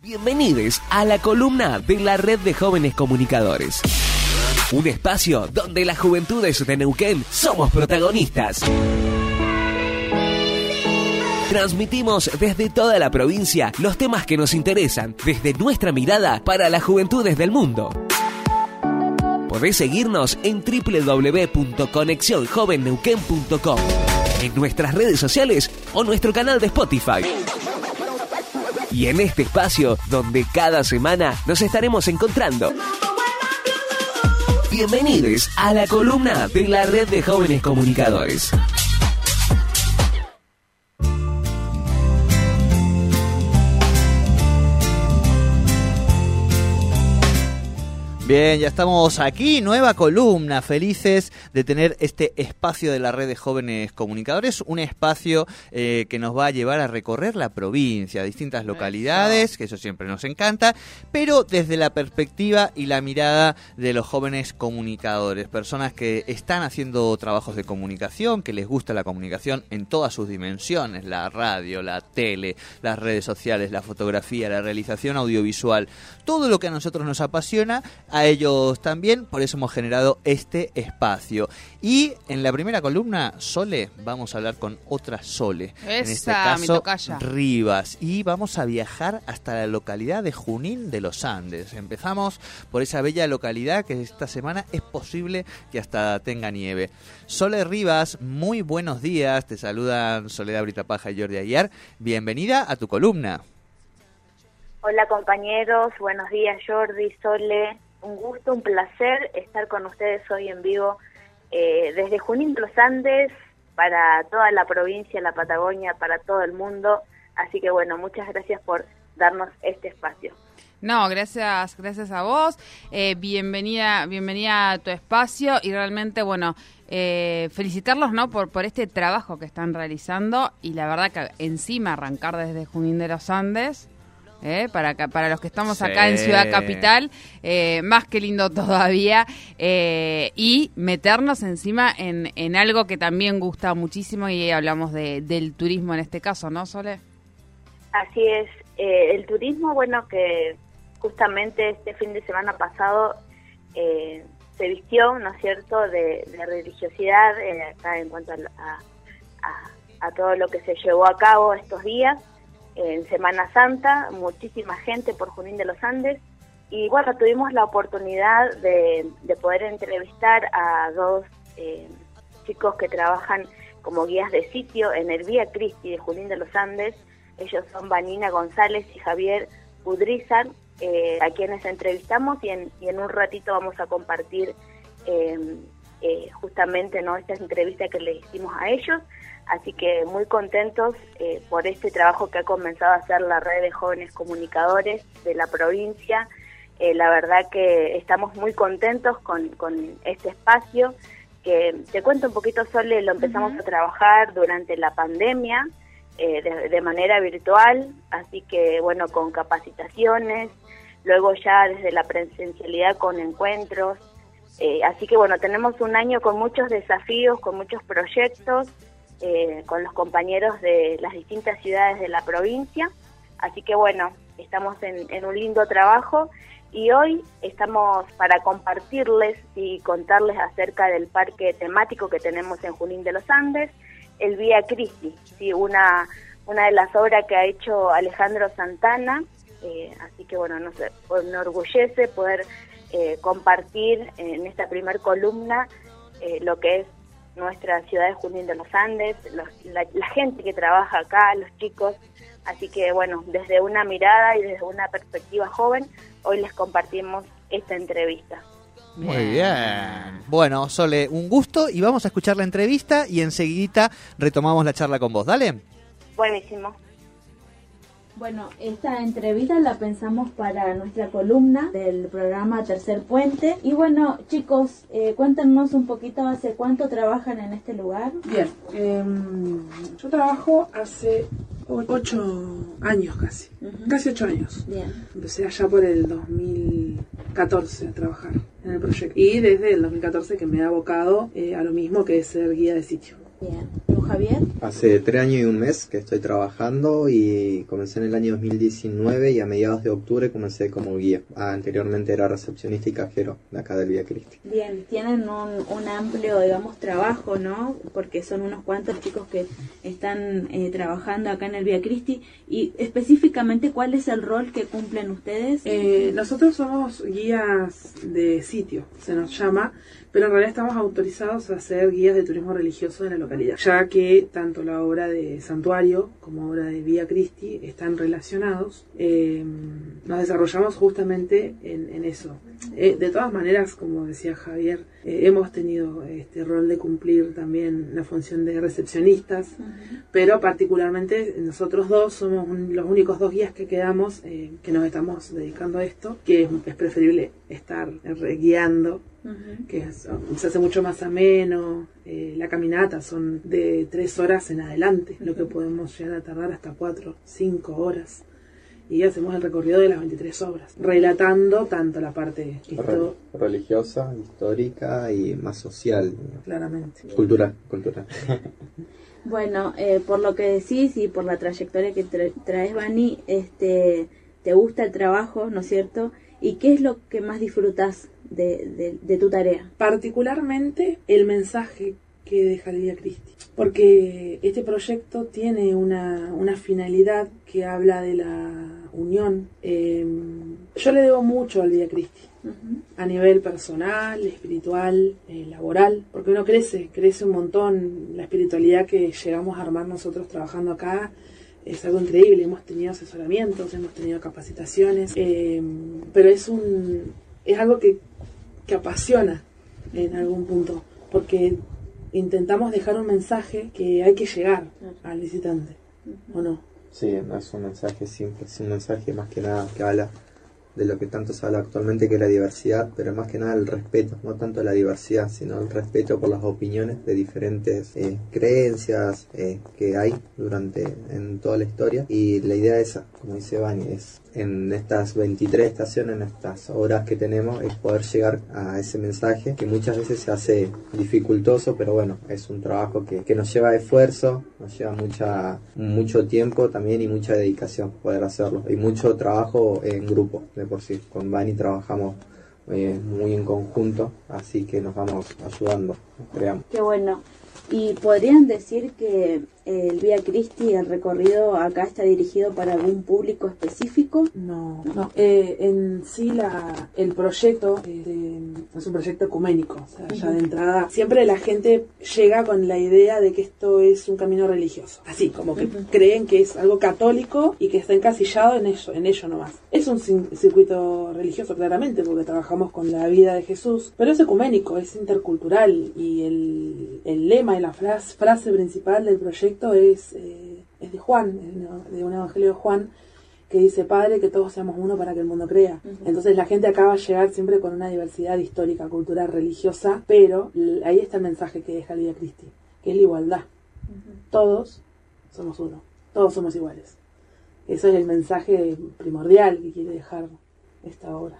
Bienvenidos a la columna de la Red de Jóvenes Comunicadores. Un espacio donde las juventudes de Neuquén somos protagonistas. Transmitimos desde toda la provincia los temas que nos interesan, desde nuestra mirada para las juventudes del mundo. Podés seguirnos en www.conexionjovenneuquén.com, en nuestras redes sociales o nuestro canal de Spotify. Y en este espacio donde cada semana nos estaremos encontrando. Bienvenidos a la columna de la Red de Jóvenes Comunicadores. Bien, ya estamos aquí, nueva columna, felices de tener este espacio de la red de jóvenes comunicadores, un espacio eh, que nos va a llevar a recorrer la provincia, distintas localidades, que eso siempre nos encanta, pero desde la perspectiva y la mirada de los jóvenes comunicadores, personas que están haciendo trabajos de comunicación, que les gusta la comunicación en todas sus dimensiones, la radio, la tele, las redes sociales, la fotografía, la realización audiovisual, todo lo que a nosotros nos apasiona a ellos también, por eso hemos generado este espacio. Y en la primera columna, Sole, vamos a hablar con otra Sole. en este caso, Rivas. Y vamos a viajar hasta la localidad de Junín de los Andes. Empezamos por esa bella localidad que esta semana es posible que hasta tenga nieve. Sole Rivas, muy buenos días. Te saludan Soledad Britapaja y Jordi Aguiar. Bienvenida a tu columna. Hola compañeros, buenos días Jordi, Sole, un gusto, un placer estar con ustedes hoy en vivo eh, desde Junín de los Andes para toda la provincia, la Patagonia, para todo el mundo. Así que bueno, muchas gracias por darnos este espacio. No, gracias, gracias a vos. Eh, bienvenida, bienvenida a tu espacio y realmente, bueno, eh, felicitarlos, ¿no? Por, por este trabajo que están realizando y la verdad que encima arrancar desde Junín de los Andes ¿eh? para, para los que estamos acá en Ciudad Capital, eh, más que lindo todavía, eh, y meternos encima en, en algo que también gusta muchísimo y hablamos de, del turismo en este caso, ¿no, Sole? Así es, el turismo, bueno, que justamente este fin de semana pasado se vistió, ¿no es cierto?, de, religiosidad acá en cuanto a, a todo lo que se llevó a cabo estos días en Semana Santa, muchísima gente por Junín de los Andes. Y bueno, tuvimos la oportunidad de, poder entrevistar a dos eh, chicos que trabajan como guías de sitio en el Vía Cristi de Junín de los Andes. Ellos son Vanina González y Javier Udrizar, eh, a quienes entrevistamos y en, y en, un ratito vamos a compartir eh, justamente ¿no? esta entrevista que le hicimos a ellos. Así que muy contentos eh, por este trabajo que ha comenzado a hacer la red de jóvenes comunicadores de la provincia. Eh, la verdad que estamos muy contentos con, este espacio, que te cuento un poquito, Sole, lo empezamos a trabajar durante la pandemia eh, de, manera virtual, así que bueno, con capacitaciones, luego ya desde la presencialidad con encuentros. Así que bueno, tenemos un año con muchos desafíos, con muchos proyectos eh, con los compañeros de las distintas ciudades de la provincia. Así que bueno, estamos en, un lindo trabajo y hoy estamos para compartirles y contarles acerca del parque temático que tenemos en Junín de los Andes, el Vía Cristi, ¿sí? una, una de las obras que ha hecho Alejandro Santana. Eh, así que bueno, nos enorgullece poder eh, compartir en esta primer columna lo que es nuestra ciudad de Junín de los Andes, la, gente que trabaja acá, los chicos. Así que bueno, desde una mirada y desde una perspectiva joven, hoy les compartimos esta entrevista. Muy bien. Bueno, Sole, un gusto y vamos a escuchar la entrevista y enseguida retomamos la charla con vos. Dale. Buenísimo. Bueno, esta entrevista la pensamos para nuestra columna del programa Tercer Puente. Y bueno, chicos, eh, cuéntenos un poquito hace cuánto trabajan en este lugar. Bien, em, yo trabajo hace ocho años casi, casi ocho años. Bien. Empecé allá por el 2014 a trabajar en el proyecto. Y desde el 2014 que me he abocado eh, a lo mismo que es ser guía de sitio. Bien. Javier? Hace tres años y un mes que estoy trabajando y comencé en el año 2019 y a mediados de octubre comencé como guía. Anteriormente era recepcionista y cajero de acá del Vía Cristi. Bien, tienen un, un amplio, digamos, trabajo, ¿no? Porque son unos cuantos chicos que están eh, trabajando acá en el Vía Cristi. Y específicamente, ¿cuál es el rol que cumplen ustedes? Eh, nosotros somos guías de sitio, se nos llama, pero en realidad estamos autorizados a ser guías de turismo religioso en la localidad, ya que tanto la obra de Santuario como obra de Vía Cristi están relacionados. Eh, nos desarrollamos justamente en, en eso. Eh, de todas maneras, como decía Javier, eh, hemos tenido este rol de cumplir también la función de recepcionistas, pero particularmente nosotros dos somos un- los únicos dos guías que quedamos eh, que nos estamos dedicando a esto, que es, es preferible estar eh, que es- se hace mucho más ameno. eh, la caminata son de tres horas en adelante, lo que podemos llegar a tardar hasta cuatro, cinco horas. Y hacemos el recorrido de las 23 obras, relatando tanto la parte histo- religiosa, histórica y más social, claramente. cultural, cultural. Bueno, eh, por lo que decís y por la trayectoria que tra- traes, Vani, este, te gusta el trabajo, ¿no es cierto? ¿Y qué es lo que más disfrutas de, de- de tu tarea? particularmente el mensaje que deja el Vía Cristi. Porque este proyecto tiene una, una finalidad que habla de la unión. Eh, yo le debo mucho al Vía Cristi, a nivel personal, espiritual, eh, laboral, porque uno crece, crece un montón. La espiritualidad que llegamos a armar nosotros trabajando acá es algo increíble. Hemos tenido asesoramientos, hemos tenido capacitaciones, eh, pero es un es algo que, que apasiona en algún punto, porque intentamos dejar un mensaje que hay que llegar al visitante, ¿o no? Sí, no es un mensaje simple, es un mensaje más que nada que habla de lo que tanto se habla actualmente que es la diversidad, pero más que nada el respeto, no tanto la diversidad, sino el respeto por las opiniones de diferentes eh, creencias eh, que hay durante en toda la historia. Y la idea esa, como dice Bani, es en estas 23 estaciones, en estas horas que tenemos, es poder llegar a ese mensaje que muchas veces se hace dificultoso, pero bueno, es un trabajo que, que nos lleva esfuerzo, nos lleva mucha, mucho tiempo también y mucha dedicación poder hacerlo y mucho trabajo en grupo por sí. Con Bani trabajamos eh, muy en conjunto, así que nos vamos ayudando, creamos. Qué bueno. ¿Y podrían decir que el Vía Cristi, el recorrido acá está dirigido para algún público específico? No, no. Eh, en sí la, el proyecto eh, es un proyecto ecuménico, o sea, ya de entrada siempre la gente llega con la idea de que esto es un camino religioso, así como que creen que es algo católico y que está encasillado en ello, en ello nomás. Es un circuito religioso claramente porque trabajamos con la vida de Jesús, pero es ecuménico, es intercultural y el, el lema y la frase, frase principal del proyecto es, eh, es de Juan, de un evangelio de Juan que dice, Padre, que todos seamos uno para que el mundo crea. Entonces la gente acaba a llegar siempre con una diversidad histórica, cultural, religiosa, pero ahí está el mensaje que deja el Vía Cristi, que es la igualdad. Todos somos uno, todos somos iguales. Eso es el mensaje primordial que quiere dejar esta obra.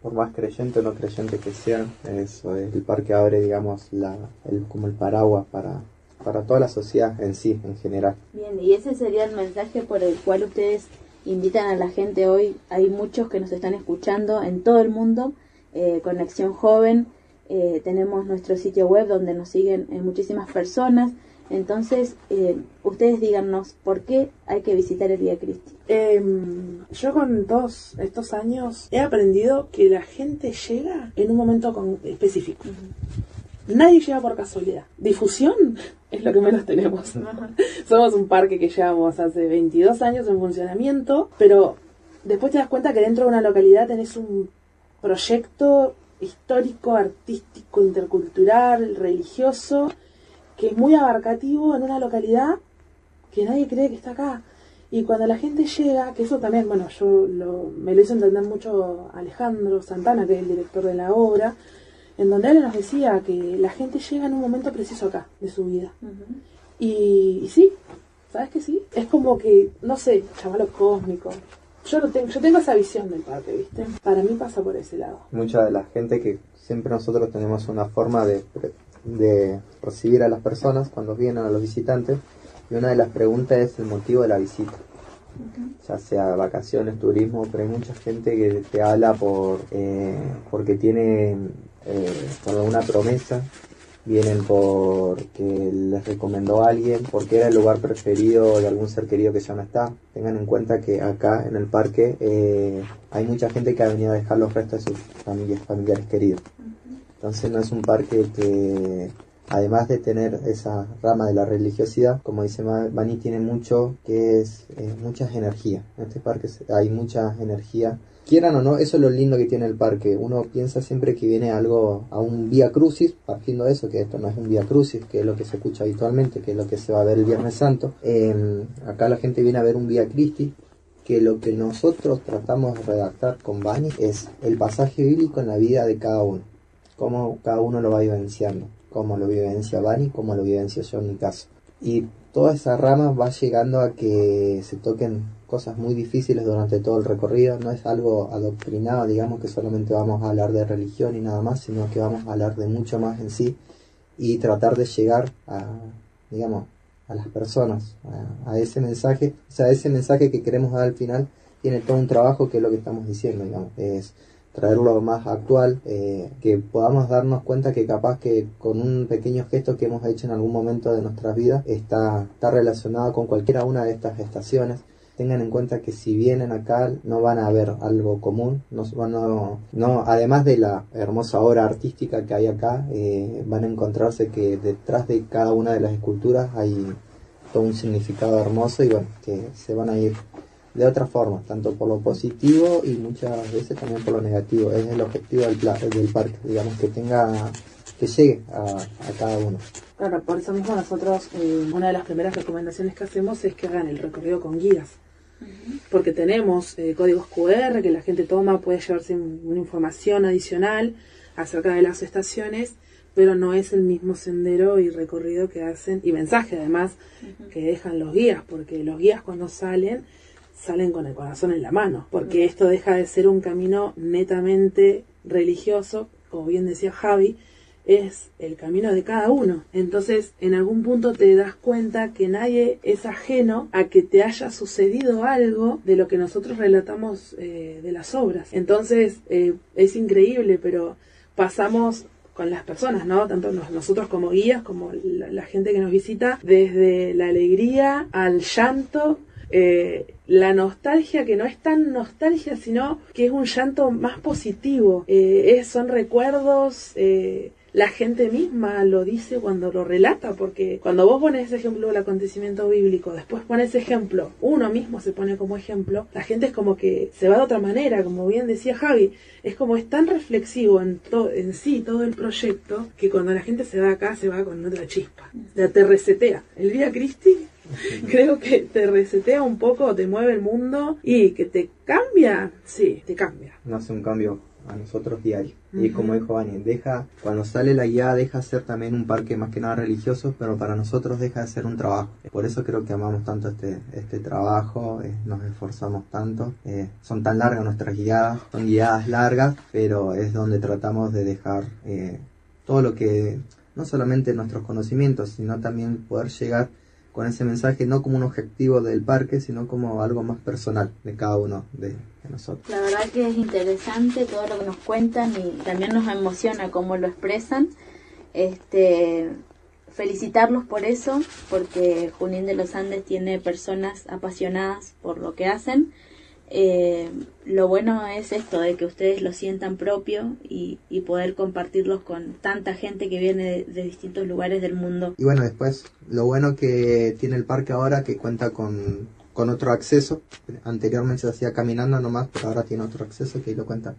Por más creyente o no creyente que sean, eso es el parque abre, digamos, la, el, como el paraguas para, para toda la sociedad en sí, en general. Bien, y ese sería el mensaje por el cual ustedes invitan a la gente hoy. Hay muchos que nos están escuchando en todo el mundo, eh, Conexión Joven. eh, tenemos nuestro sitio web donde nos siguen eh, muchísimas personas. Entonces, eh, ustedes díganos por qué hay que visitar el Vía Cristi. Em, yo con todos estos años he aprendido que la gente llega en un momento con- específico. Nadie llega por casualidad. Difusión es lo que menos tenemos. Somos un parque que llevamos hace 22 años en funcionamiento, pero después te das cuenta que dentro de una localidad tenés un proyecto histórico, artístico, intercultural, religioso, que es muy abarcativo en una localidad que nadie cree que está acá. Y cuando la gente llega, que eso también, bueno, yo lo- me lo hizo entender mucho Alejandro Santana, que es el director de la obra, en donde él nos decía que la gente llega en un momento preciso acá de su vida. Y, y sí, ¿sabes que sí? Es como que, no sé, llamalo cósmico. Yo, lo tengo, yo tengo esa visión del parque, ¿viste? Para mí pasa por ese lado. Mucha de la gente que siempre nosotros tenemos una forma de, de recibir a las personas cuando vienen a los visitantes y una de las preguntas es el motivo de la visita. Ya sea vacaciones, turismo, pero hay mucha gente que te habla por eh, porque tiene eh, por alguna promesa, vienen porque les recomendó a alguien, porque era el lugar preferido de algún ser querido que ya no está. Tengan en cuenta que acá en el parque eh, hay mucha gente que ha venido a dejar los restos de sus familias, familiares queridos. Entonces no es un parque que además de tener esa rama de la religiosidad, como dice Bani, tiene mucho que es eh, muchas energías. En este parque hay mucha energía. Quieran o no, eso es lo lindo que tiene el parque. Uno piensa siempre que viene algo a un vía crucis, partiendo de eso, que esto no es un vía crucis, que es lo que se escucha habitualmente, que es lo que se va a ver el Viernes Santo. Em, acá la gente viene a ver un vía Christi, que lo que nosotros tratamos de redactar con Bani es el pasaje bíblico en la vida de cada uno, cómo cada uno lo va vivenciando como lo vivencia Bani, como lo vivencia yo en mi caso. Y toda esa rama va llegando a que se toquen cosas muy difíciles durante todo el recorrido. No es algo adoctrinado, digamos, que solamente vamos a hablar de religión y nada más, sino que vamos a hablar de mucho más en sí y tratar de llegar a, digamos, a las personas, a, ese mensaje. O sea, ese mensaje que queremos dar al final tiene todo un trabajo que es lo que estamos diciendo, digamos. Es traerlo más actual, eh, que podamos darnos cuenta que capaz que con un pequeño gesto que hemos hecho en algún momento de nuestras vidas está, está relacionado con cualquiera una de estas estaciones. Tengan en cuenta que si vienen acá no van a ver algo común, no, no, no además de la hermosa obra artística que hay acá, eh, van a encontrarse que detrás de cada una de las esculturas hay todo un significado hermoso y bueno, que se van a ir de otra forma, tanto por lo positivo y muchas veces también por lo negativo. Es el objetivo del, del parque, digamos, que tenga, que llegue a, cada uno. Claro, por eso mismo nosotros, eh, una de las primeras recomendaciones que hacemos es que hagan el recorrido con guías. Porque tenemos eh, códigos QR que la gente toma, puede llevarse una información adicional acerca de las estaciones, pero no es el mismo sendero y recorrido que hacen, y mensaje además que dejan los guías, porque los guías cuando salen salen con el corazón en la mano, porque esto deja de ser un camino netamente religioso, como bien decía Javi, es el camino de cada uno. Entonces, en algún punto te das cuenta que nadie es ajeno a que te haya sucedido algo de lo que nosotros relatamos eh, de las obras. Entonces, eh, es increíble, pero pasamos con las personas, ¿no? Tanto nosotros como guías, como la gente que nos visita, desde la alegría al llanto, eh, la nostalgia que no es tan nostalgia, sino que es un llanto más positivo. Eh, son recuerdos, la gente misma lo dice cuando lo relata, porque cuando vos pones ese ejemplo del acontecimiento bíblico, después pones ejemplo, uno mismo se pone como ejemplo, la gente es como que se va de otra manera, como bien decía Javi, es como es tan reflexivo en, en sí todo el proyecto, que cuando la gente se va acá se va con otra chispa, te resetea. El día Cristi creo que te resetea un poco, te mueve el mundo y que te cambia, sí, te cambia. No hace un cambio a nosotros diario. Y como dijo Vani, deja, cuando sale la guía deja ser también un parque más que nada religioso, pero para nosotros deja de ser un trabajo. Por eso creo que amamos tanto este, este trabajo, eh, nos esforzamos tanto. Eh, son tan largas nuestras guiadas, son guiadas largas, pero es donde tratamos de dejar eh, todo lo que, no solamente nuestros conocimientos, sino también poder llegar con ese mensaje no como un objetivo del parque, sino como algo más personal de cada uno de, nosotros. La verdad que es interesante todo lo que nos cuentan y también nos emociona cómo lo expresan. Este, felicitarlos por eso, porque Junín de los Andes tiene personas apasionadas por lo que hacen eh, lo bueno es esto, de que ustedes lo sientan propio y, poder compartirlos con tanta gente que viene de, distintos lugares del mundo. Y bueno, después, lo bueno que tiene el parque ahora, que cuenta con, con otro acceso. Anteriormente se hacía caminando nomás, pero ahora tiene otro acceso que ahí lo cuenta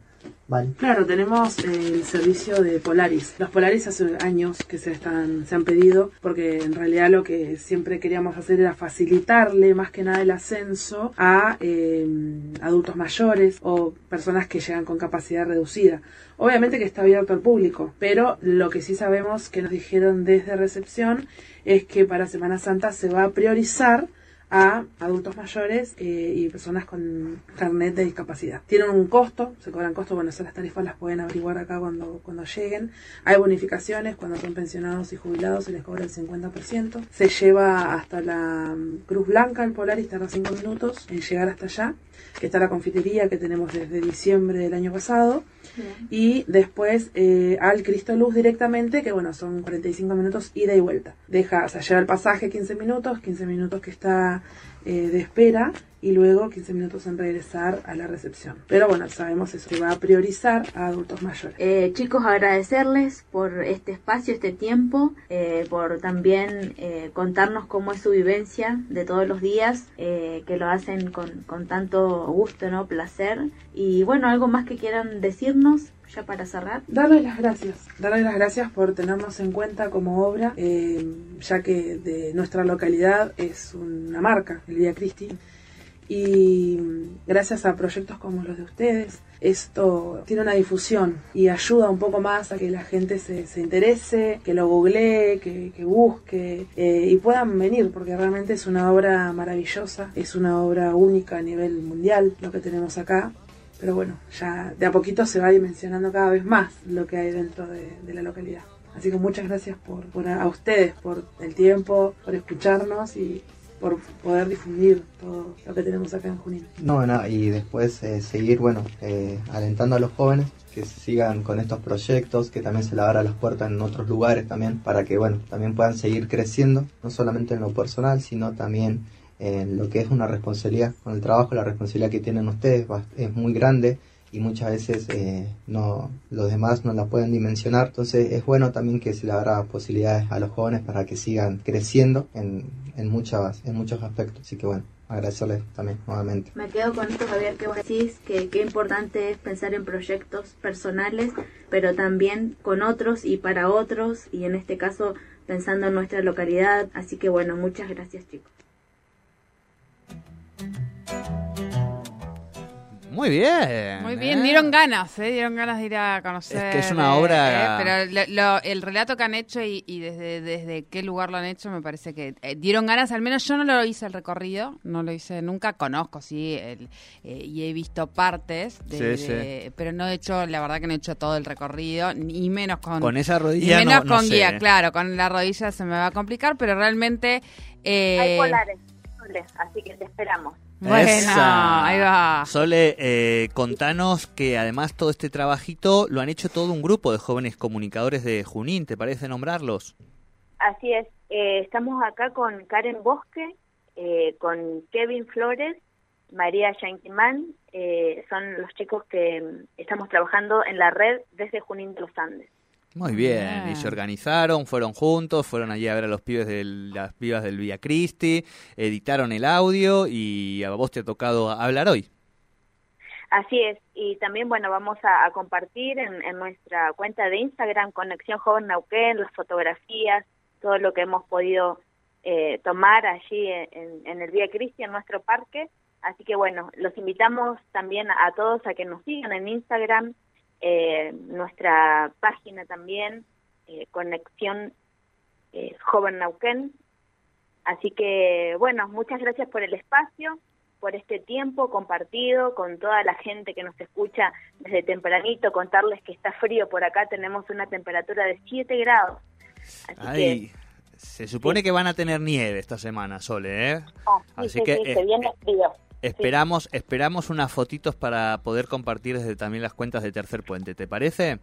Claro, tenemos el servicio de Polaris. Los Polaris hace años que se, están, se han pedido porque en realidad lo que siempre queríamos hacer era facilitarle más que nada el ascenso a em, adultos mayores o personas que llegan con capacidad reducida. Obviamente que está abierto al público, pero lo que sí sabemos que nos dijeron desde recepción es que para Semana Santa se va a priorizar a adultos mayores eh, y personas con carnet de discapacidad. Tienen un costo, se cobran costos, bueno, esas las tarifas las pueden averiguar acá cuando, cuando lleguen. Hay bonificaciones, cuando son pensionados y jubilados se les cobra el 50%. Se lleva hasta la mm, Cruz Blanca, el Polaris, tarda 5 minutos en llegar hasta allá, que está la confitería que tenemos desde diciembre del año pasado. Y después eh, al Cristo Luz directamente, que bueno, son 45 minutos ida y vuelta. Deja, o sea, lleva el pasaje 15 minutos, 15 minutos que está eh, de espera y luego 15 minutos en regresar a la recepción. Pero bueno, sabemos eso, que va a priorizar a adultos mayores. Eh, chicos, agradecerles por este espacio, este tiempo, eh, por también eh, contarnos cómo es su vivencia de todos los días, que lo hacen con, con tanto gusto, ¿no? Placer. Y bueno, algo más que quieran decirnos ya para cerrar. Darles las gracias, darles las gracias por tenernos en cuenta como obra, eh, ya que de nuestra localidad es una marca, el Vía Cristi, y gracias a proyectos como los de ustedes, esto tiene una difusión y ayuda un poco más a que la gente se, se interese, que lo googlee, que, que busque eh, y puedan venir, porque realmente es una obra maravillosa, es una obra única a nivel mundial lo que tenemos acá. Pero bueno, ya de a poquito se va dimensionando cada vez más lo que hay dentro de, la localidad. Así que muchas gracias por, por a, ustedes, por el tiempo, por escucharnos y por poder difundir todo lo que tenemos acá en Junín. No, no, y después eh, seguir, bueno, eh, alentando a los jóvenes que sigan con estos proyectos, que también se le las puertas en otros lugares también, para que, bueno, también puedan seguir creciendo, no solamente en lo personal, sino también en lo que es una responsabilidad. Con el trabajo, la responsabilidad que tienen ustedes es muy grande y muchas veces eh, no los demás no la pueden dimensionar. Entonces es bueno también que se le abra posibilidades a los jóvenes para que sigan creciendo en, en, muchas, en muchos aspectos. Así que bueno, agradecerles también nuevamente. Me quedo con esto, Javier, que vos decís, que qué importante es pensar en proyectos personales, pero también con otros y para otros, y en este caso pensando en nuestra localidad. Así que bueno, muchas gracias chicos. Muy bien. Muy bien, ¿eh? dieron ganas, ¿eh? dieron ganas de ir a conocer. Es que es una eh, obra- eh, pero lo- lo- el relato que han hecho y, y desde, desde qué lugar lo han hecho, me parece que eh, dieron ganas. Al menos yo no lo hice el recorrido, no lo hice nunca. Conozco, sí, el, eh, y he visto partes, de- Sí, de- pero no he hecho, la verdad que no he hecho todo el recorrido, ni menos con. Con esa y rodilla menos no, no con sé. guía, claro, con la rodilla se me va a complicar, pero realmente. eh, Hay polares, así que te esperamos. Bueno, Esa. ahí va. Sole, eh, contanos que además todo este trabajito lo han hecho todo un grupo de jóvenes comunicadores de Junín, ¿te parece nombrarlos? Así es, eh, estamos acá con Karen Bosque, eh, con Kevin Flores, María Yanquimán, eh, son los chicos que mm, estamos trabajando en la red desde Junín de los Andes. Muy bien, y se organizaron, fueron juntos, fueron allí a ver a los pibes de las pibas del Vía Cristi, editaron el audio y a vos te ha tocado hablar hoy. Así es, y también, bueno, vamos a, a compartir en, en nuestra cuenta de Instagram, Conexión Joven Nauquén, las fotografías, todo lo que hemos podido eh, tomar allí en, en- en el Vía Cristi, en nuestro parque. Así que, bueno, los invitamos también a, todos a que nos sigan en Instagram, eh, nuestra página también, eh, Conexión eh, Joven Nauquén. Así que, bueno, muchas gracias por el espacio por este tiempo compartido con toda la gente que nos escucha desde tempranito, contarles que está frío por acá, tenemos una temperatura de 7 grados. Así Ay, se supone que van a tener nieve esta semana, Sole, ¿eh? sí, Así sí, que eh, se viene frío. Esperamos, esperamos unas fotitos para poder compartir desde también las cuentas de Tercer Puente, ¿te parece?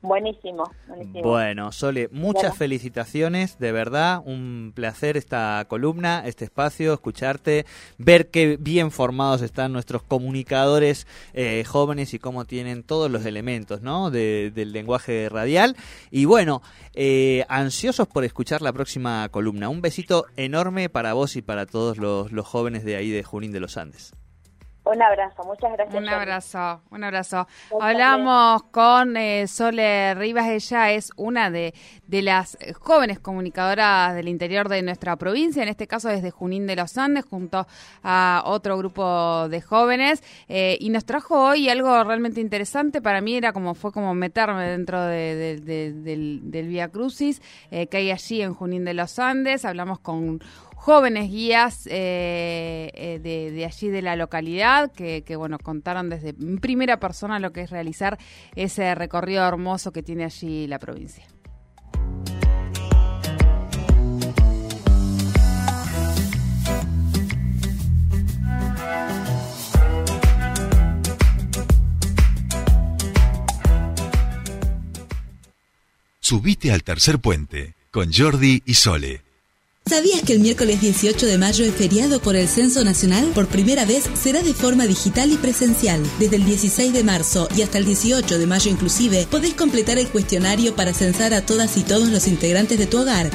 Buenísimo, buenísimo. Bueno, Sole, muchas Bueno. felicitaciones, de verdad, un placer esta columna, este espacio, escucharte, ver qué bien formados están nuestros comunicadores eh, jóvenes y cómo tienen todos los elementos ¿no? de- del lenguaje radial. Y bueno, eh, ansiosos por escuchar la próxima columna. Un besito enorme para vos y para todos los, los jóvenes de ahí de Junín de los Andes. Un abrazo, muchas gracias. Un abrazo, un abrazo. Hablamos con eh, Sole Rivas, ella es una de, de las jóvenes comunicadoras del interior de nuestra provincia, en este caso desde Junín de los Andes, junto a otro grupo de jóvenes, eh, y nos trajo hoy algo realmente interesante, para mí era como, fue como meterme dentro de- de- de- del, del Via Crucis eh, que hay allí en Junín de los Andes, hablamos con jóvenes guías eh, eh, de, allí de la localidad que, que, bueno, contaron desde primera persona lo que es realizar ese recorrido hermoso que tiene allí la provincia. Subite al tercer puente con Jordi y Sole. ¿Sabías que el miércoles 18 de mayo es feriado por el Censo Nacional? Por primera vez será de forma digital y presencial. Desde el 16 de marzo y hasta el 18 de mayo inclusive, podés completar el cuestionario para censar a todas y todos los integrantes de tu hogar.